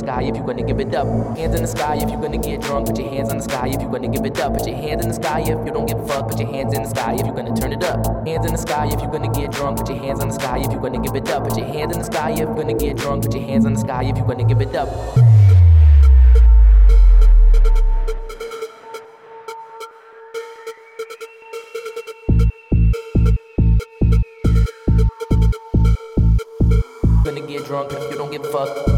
sky if you're gonna give it up. Hands in the sky if you're gonna get drunk. Put your hands in the sky if you're gonna give it up. Put your hands in the sky if you don't give a fuck. Put your hands in the sky if you're gonna turn it up. Hands in the sky if you're gonna get drunk. Put your hands in the sky if you're gonna give it up. Put your hands in the sky if you're gonna get drunk. Put your hands in the sky if you're gonna give it up. Gonna get drunk if you don't give a fuck.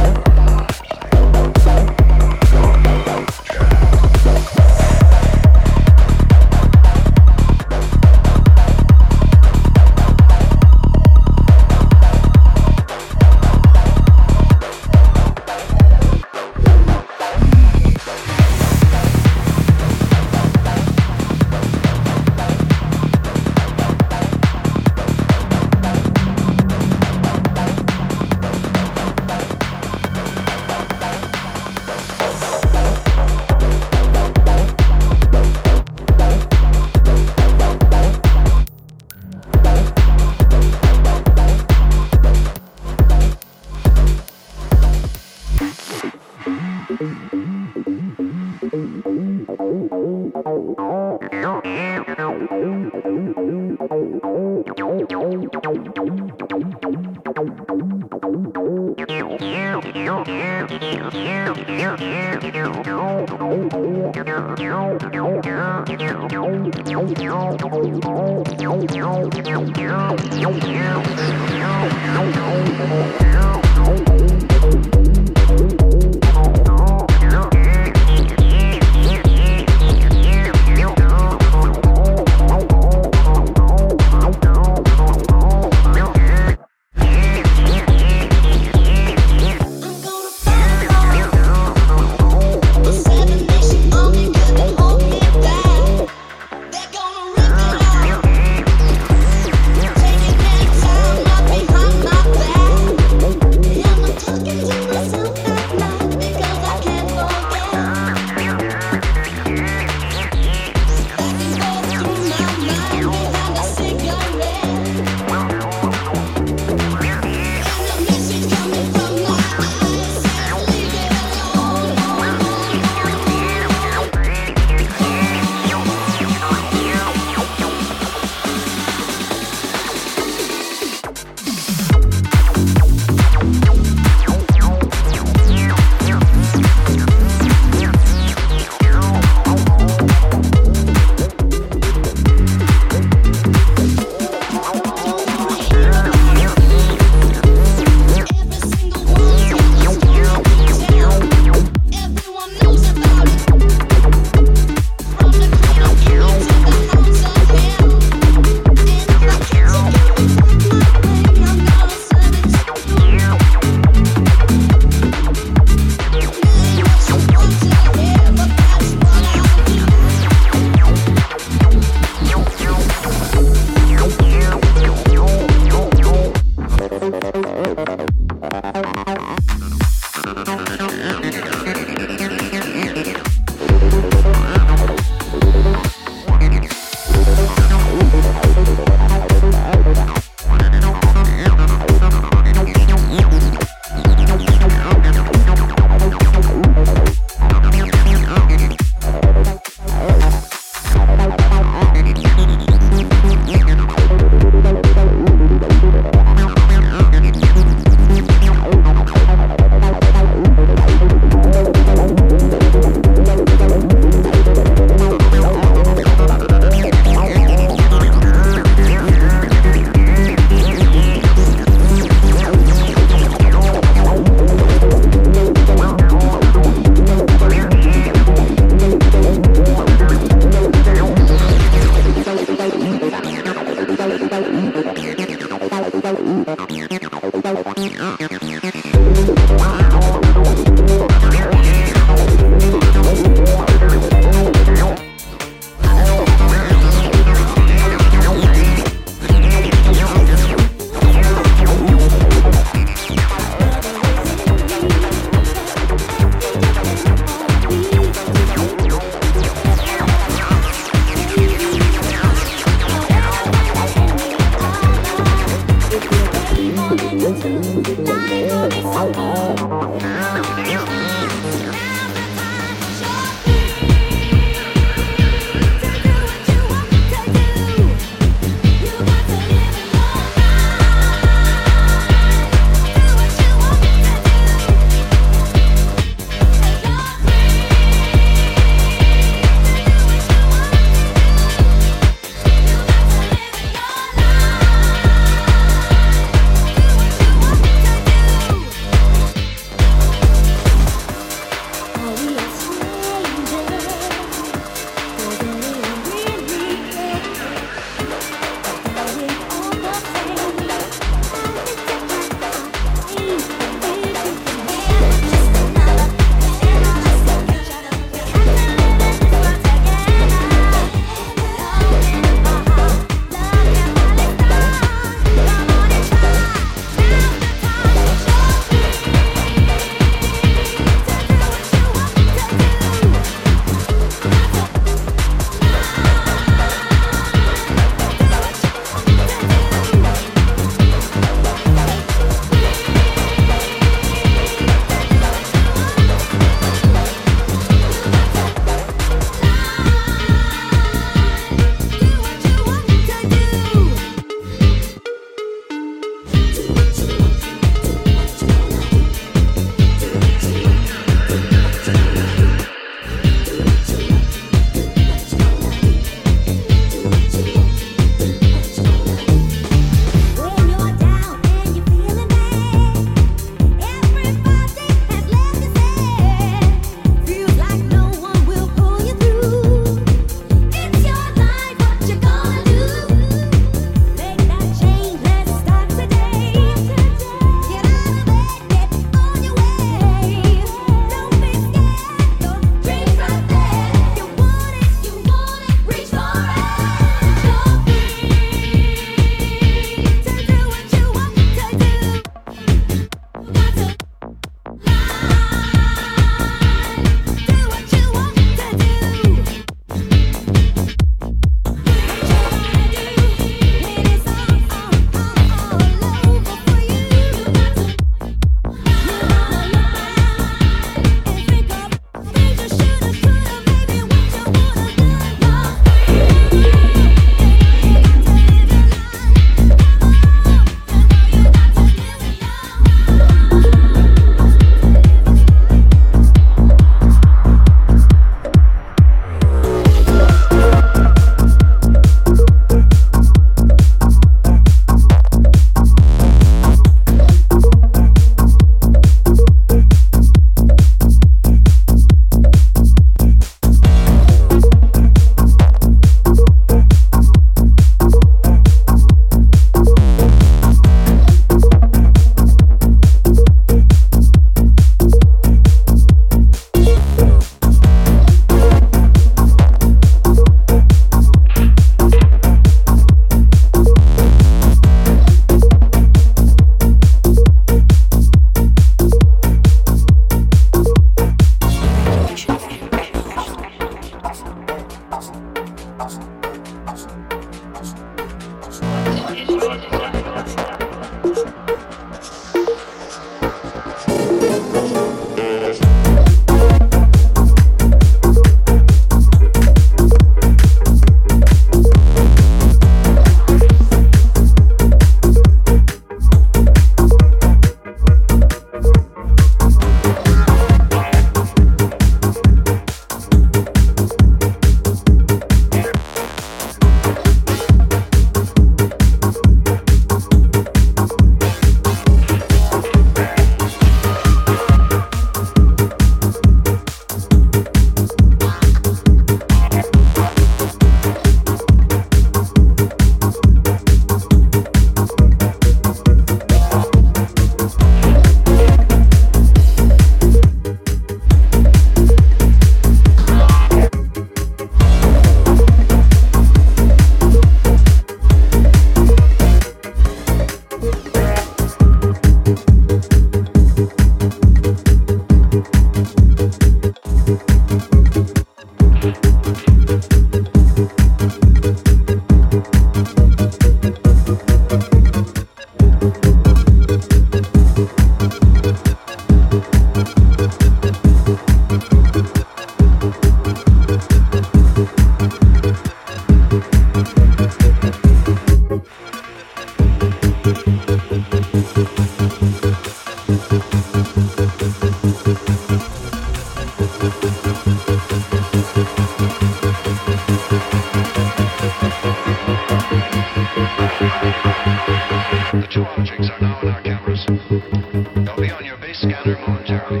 are now on our cameras. They'll be on your base scanner momentarily.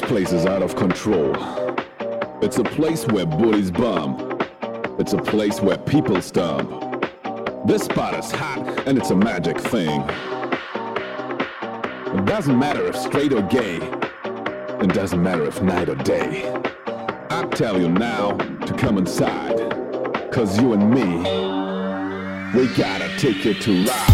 Place is out of control. It's a place where booties bump. It's a place where people stomp. This spot is hot and it's a magic thing. It doesn't matter if straight or gay. It doesn't matter if night or day. I tell you now to come inside. Cause you and me, we gotta take it to ride.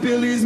Billy's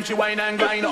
man she wine and grind